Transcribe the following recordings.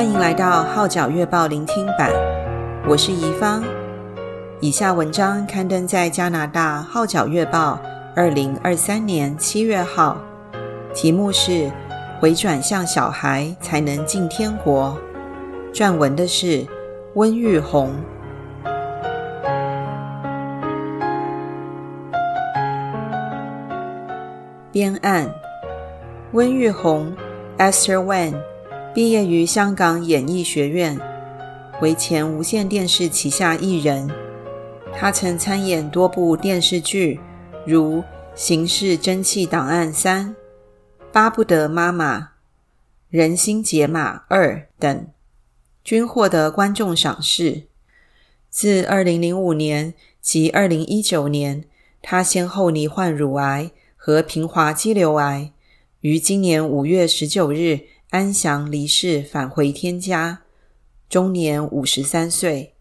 欢迎来到《号角月报》聆听版，我是宜芳。以下文章刊登在加拿大《号角月报》二零二三年七月号，题目是“回转向小孩才能进天国”，撰文的是温玉红。编案温玉红 Esther Wen。毕业于香港演艺学院，为前无线电视旗下艺人。他曾参演多部电视剧，如《刑事侦缉档案三》《巴不得妈妈》《人心解码二》等，均获得观众赏识。自2005年及2019年，他先后罹患乳癌和平滑肌瘤癌，于今年5月19日，安详离世，返回天家，终年五十三岁。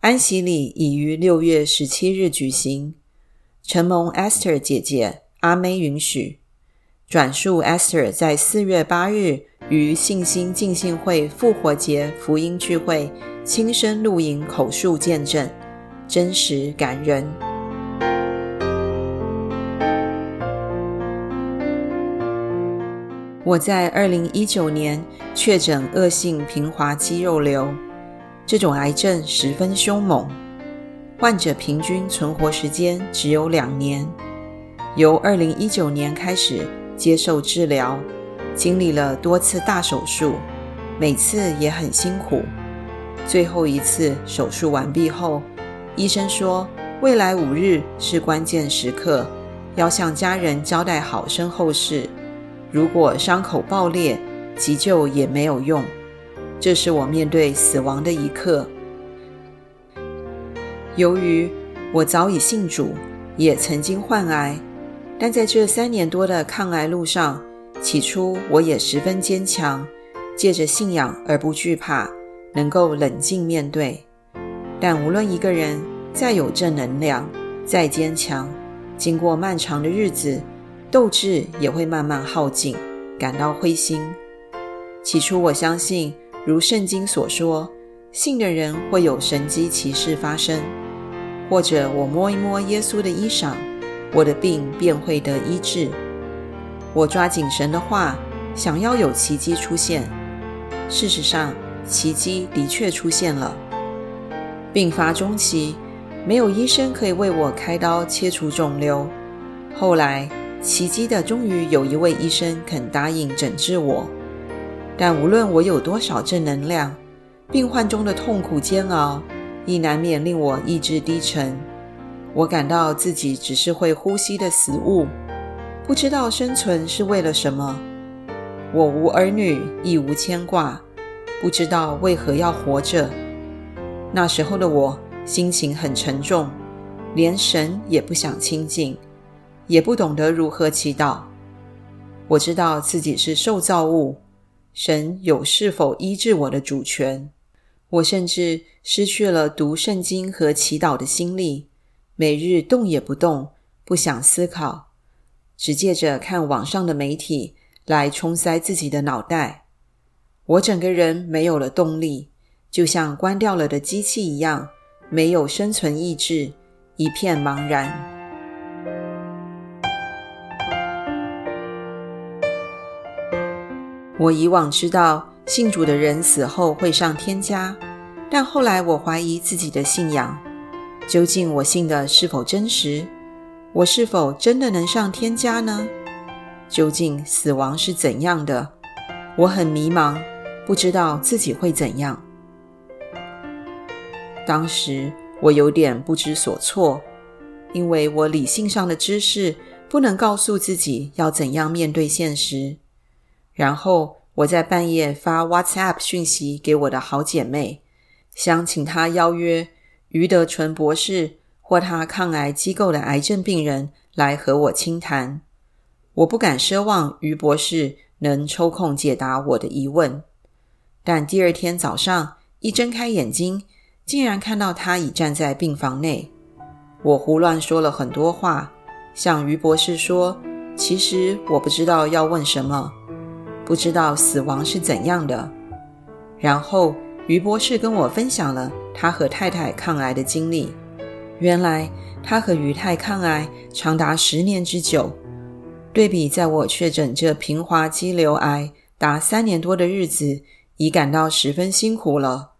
安息礼已于六月十七日举行，承蒙 Esther 姐姐阿妹允许，转述 Esther 在四月八日于信心浸信会复活节福音聚会亲身露营口述见证，真实感人。我在二零一九年确诊恶性平滑肌肉瘤，这种癌症十分凶猛，患者平均存活时间只有两年。由二零一九年开始接受治疗，经历了多次大手术，每次也很辛苦。最后一次手术完毕后，医生说未来五日是关键时刻，要向家人交代好身后事。如果伤口爆裂，急救也没有用。这是我面对死亡的一刻。由于我早已信主，也曾经患癌，但在这三年多的抗癌路上，起初我也十分坚强，借着信仰而不惧怕，能够冷静面对。但无论一个人再有正能量，再坚强，经过漫长的日子，斗志也会慢慢耗尽，感到灰心。起初，我相信，如圣经所说，信的人会有神迹奇事发生，或者我摸一摸耶稣的衣裳，我的病便会得医治。我抓紧神的话，想要有奇迹出现。事实上，奇迹的确出现了。病发中期，没有医生可以为我开刀切除肿瘤。后来，奇迹的，终于有一位医生肯答应诊治我。但无论我有多少正能量，病患中的痛苦煎熬，亦难免令我意志低沉。我感到自己只是会呼吸的死物，不知道生存是为了什么。我无儿女，亦无牵挂，不知道为何要活着。那时候的我心情很沉重，连神也不想亲近。也不懂得如何祈祷。我知道自己是受造物，神有是否医治我的主权。我甚至失去了读圣经和祈祷的心力，每日动也不动，不想思考，只借着看网上的媒体来充塞自己的脑袋。我整个人没有了动力，就像关掉了的机器一样，没有生存意志，一片茫然。我以往知道信主的人死后会上天家，但后来我怀疑自己的信仰，究竟我信的是否真实？我是否真的能上天家呢？究竟死亡是怎样的？我很迷茫，不知道自己会怎样。当时我有点不知所措，因为我理性上的知识不能告诉自己要怎样面对现实。然后我在半夜发 WhatsApp 讯息给我的好姐妹，想请她邀约余德纯博士或他抗癌机构的癌症病人来和我倾谈。我不敢奢望余博士能抽空解答我的疑问，但第二天早上一睁开眼睛，竟然看到他已站在病房内。我胡乱说了很多话，向余博士说：“其实我不知道要问什么。”不知道死亡是怎样的，然后于博士跟我分享了他和太太抗癌的经历。原来他和于太抗癌长达十年之久，对比在我确诊这平滑肌瘤癌达三年多的日子，已感到十分辛苦了。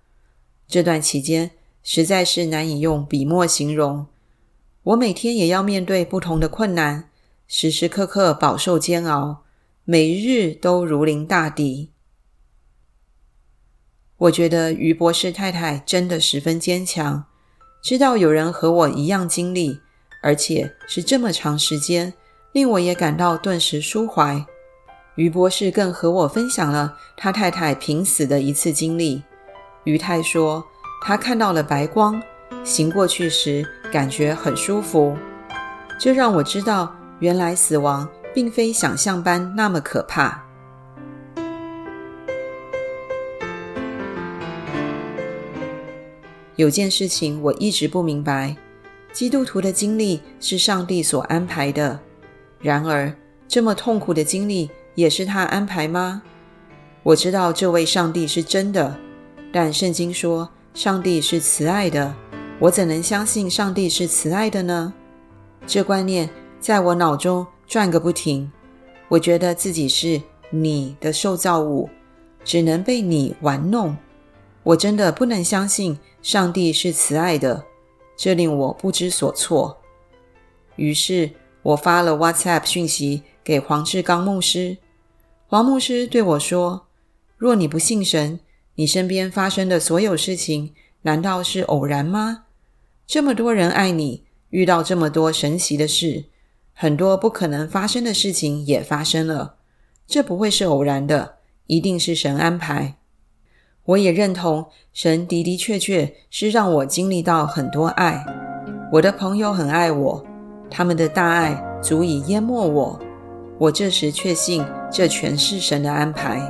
这段期间实在是难以用笔墨形容。我每天也要面对不同的困难，时时刻刻饱受煎熬，每日都如临大敌。我觉得于博士太太真的十分坚强。知道有人和我一样经历，而且是这么长时间，令我也感到顿时舒怀。于博士更和我分享了他太太濒死的一次经历。于太说，他看到了白光，行过去时感觉很舒服。这让我知道，原来死亡并非想象般那么可怕。有件事情我一直不明白：基督徒的经历是上帝所安排的，然而这么痛苦的经历也是他安排吗？我知道这位上帝是真的，但圣经说上帝是慈爱的，我怎能相信上帝是慈爱的呢？这观念在我脑中转个不停。我觉得自己是你的受造物，只能被你玩弄。我真的不能相信上帝是慈爱的，这令我不知所措。于是，我发了 WhatsApp 讯息给黄志刚牧师。黄牧师对我说：“若你不信神，你身边发生的所有事情，难道是偶然吗？这么多人爱你，遇到这么多神奇的事，很多不可能发生的事情也发生了，这不会是偶然的，一定是神安排。”我也认同，神的的确确是让我经历到很多爱。我的朋友很爱我，他们的大爱足以淹没我。我这时确信，这全是神的安排。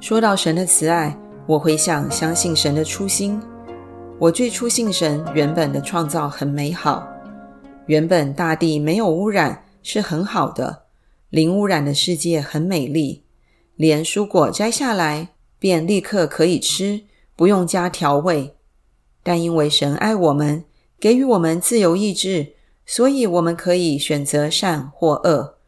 说到神的慈爱，我回想相信神的初心。我最初信神，原本的创造很美好，原本大地没有污染，是很好的，零污染的世界很美丽。连蔬果摘下来便立刻可以吃，不用加调味。但因为神爱我们，给予我们自由意志，所以我们可以选择善或恶。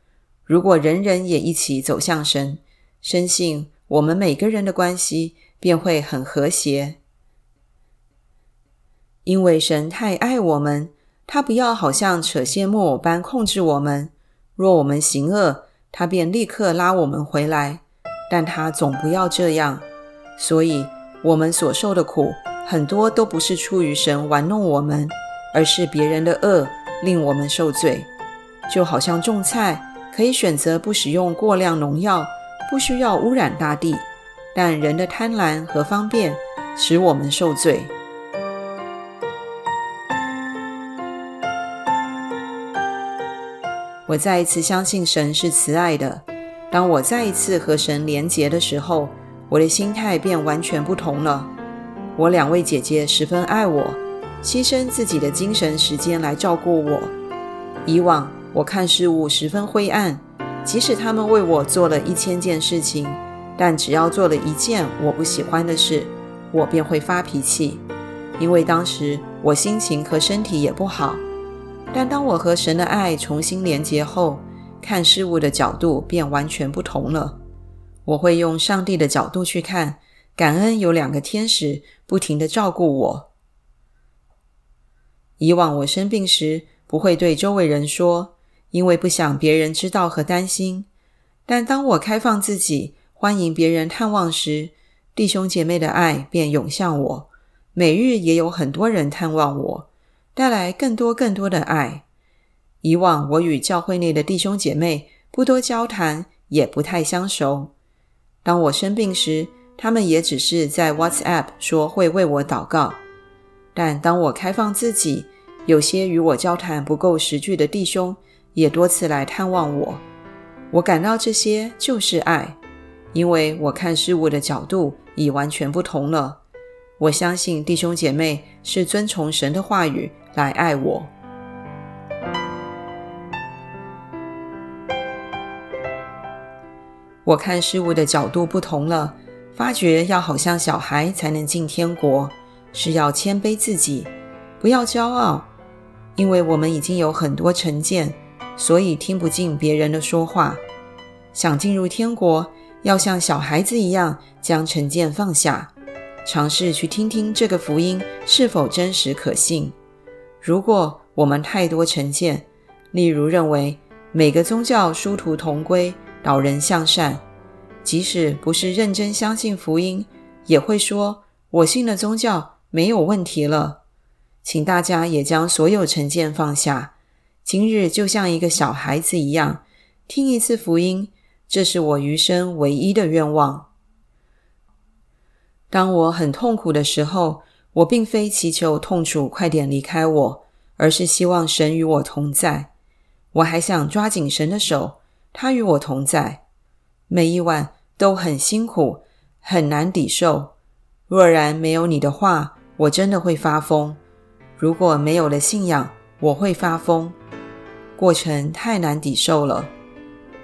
如果人人也一起走向神，深信我们每个人的关系便会很和谐。因为神太爱我们，他不要好像扯线木偶般控制我们。若我们行恶，他便立刻拉我们回来。但他总不要这样，所以我们所受的苦很多都不是出于神玩弄我们，而是别人的恶令我们受罪。就好像种菜，可以选择不使用过量农药，不需要污染大地，但人的贪婪和方便使我们受罪。我再一次相信神是慈爱的。当我再一次和神连结的时候，我的心态便完全不同了。我两位姐姐十分爱我，牺牲自己的精神时间来照顾我。以往我看事物十分灰暗，即使他们为我做了一千件事情，但只要做了一件我不喜欢的事，我便会发脾气，因为当时我心情和身体也不好。但当我和神的爱重新连结后，看事物的角度便完全不同了。我会用上帝的角度去看，感恩有两个天使不停的照顾我。以往我生病时不会对周围人说，因为不想别人知道和担心。但当我开放自己，欢迎别人探望时，弟兄姐妹的爱便涌向我。每日也有很多人探望我，带来更多更多的爱。以往我与教会内的弟兄姐妹不多交谈，也不太相熟。当我生病时，他们也只是在 WhatsApp 说会为我祷告。但当我开放自己，有些与我交谈不够十句的弟兄也多次来探望我。我感到这些就是爱，因为我看事物的角度已完全不同了。我相信弟兄姐妹是遵从神的话语来爱我。我看事物的角度不同了，发觉要好像小孩才能进天国，是要谦卑自己，不要骄傲，因为我们已经有很多成见，所以听不进别人的说话。想进入天国，要像小孩子一样将成见放下，尝试去听听这个福音是否真实可信。如果我们太多成见，例如认为每个宗教殊途同归，导人向善。即使不是认真相信福音，也会说我信了宗教没有问题了。请大家也将所有成见放下，今日就像一个小孩子一样，听一次福音，这是我余生唯一的愿望。当我很痛苦的时候，我并非祈求痛楚快点离开我，而是希望神与我同在。我还想抓紧神的手，他与我同在。每一晚都很辛苦，很难抵受。若然没有你的话，我真的会发疯。如果没有了信仰，我会发疯。过程太难抵受了，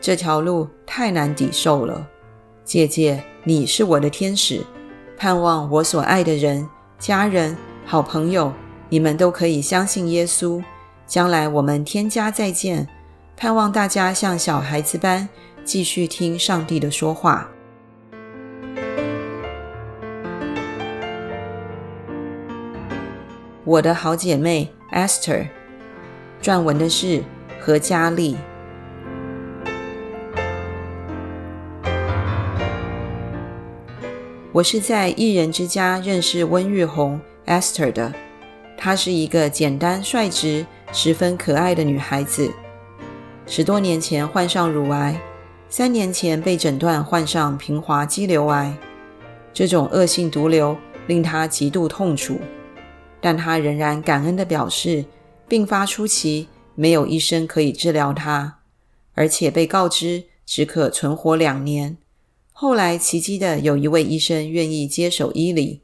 这条路太难抵受了。姐姐，你是我的天使，盼望我所爱的人、家人、好朋友，你们都可以相信耶稣。将来我们天家再见。盼望大家像小孩子般。继续听上帝的说话。我的好姐妹 Esther，撰文的是何嘉丽。我是在一人之家认识温玉红 Esther 的，她是一个简单率直、十分可爱的女孩子。十多年前患上乳癌。三年前被诊断患上平滑肌瘤癌，这种恶性毒瘤令他极度痛楚，但他仍然感恩地表示，病发初期没有医生可以治疗他，而且被告知只可存活两年。后来奇迹的有一位医生愿意接手医理，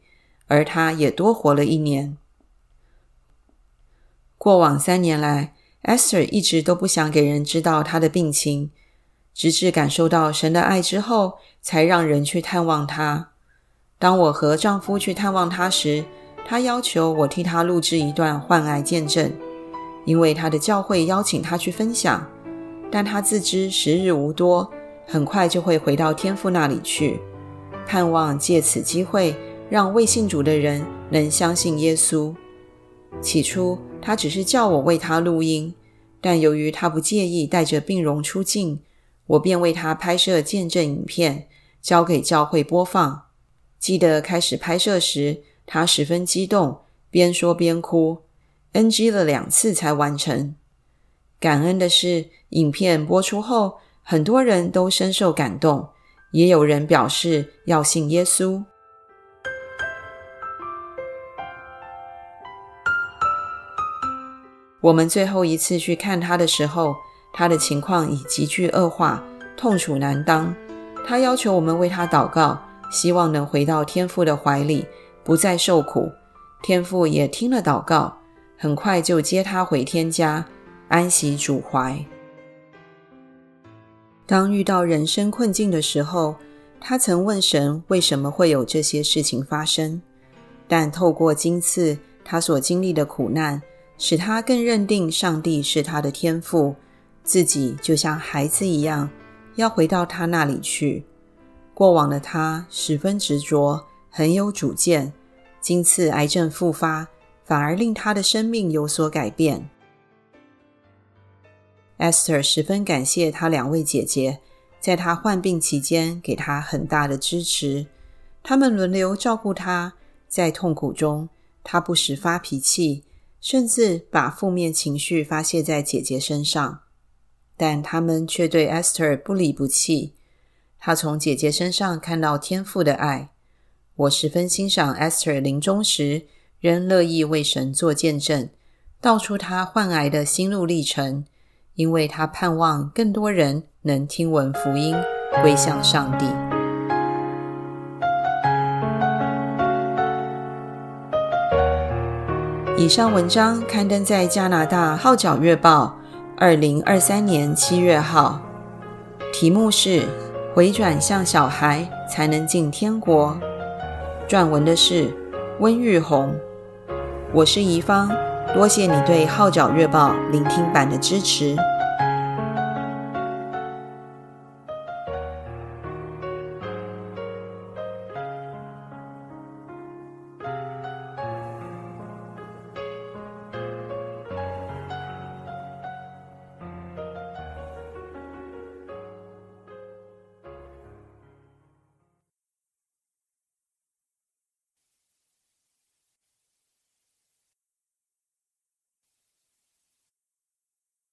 而他也多活了一年。过往三年来，Esther 一直都不想给人知道她的病情。直至感受到神的爱之后，才让人去探望她。当我和丈夫去探望她时，她要求我替她录制一段患癌见证，因为她的教会邀请她去分享。但她自知时日无多，很快就会回到天父那里去，盼望借此机会让未信主的人能相信耶稣。起初，他只是叫我为他录音，但由于他不介意带着病容出镜。我便为他拍摄见证影片，交给教会播放。记得开始拍摄时，他十分激动，边说边哭，NG 了两次才完成。感恩的是，影片播出后，很多人都深受感动，也有人表示要信耶稣。我们最后一次去看他的时候，他的情况已急剧恶化，痛楚难当。他要求我们为他祷告，希望能回到天父的怀里，不再受苦。天父也听了祷告，很快就接他回天家，安息主怀。当遇到人生困境的时候，他曾问神为什么会有这些事情发生，但透过今次他所经历的苦难，使他更认定上帝是他的天父。自己就像孩子一样，要回到他那里去。过往的他十分执着，很有主见。今次癌症复发，反而令他的生命有所改变。Esther 十分感谢她两位姐姐，在她患病期间给她很大的支持。她们轮流照顾她，在痛苦中，她不时发脾气，甚至把负面情绪发泄在姐姐身上。但他们却对 Esther 不离不弃。她从姐姐身上看到天父的爱。我十分欣赏 Esther 临终时仍乐意为神做见证，道出她患癌的心路历程，因为他盼望更多人能听闻福音，归向上帝。以上文章刊登在加拿大《号角月报》。二零二三年七月号，题目是“回转向小孩，才能进天国。撰文的是温玉红，我是怡芳，多谢你对《号角月报》聆听版的支持。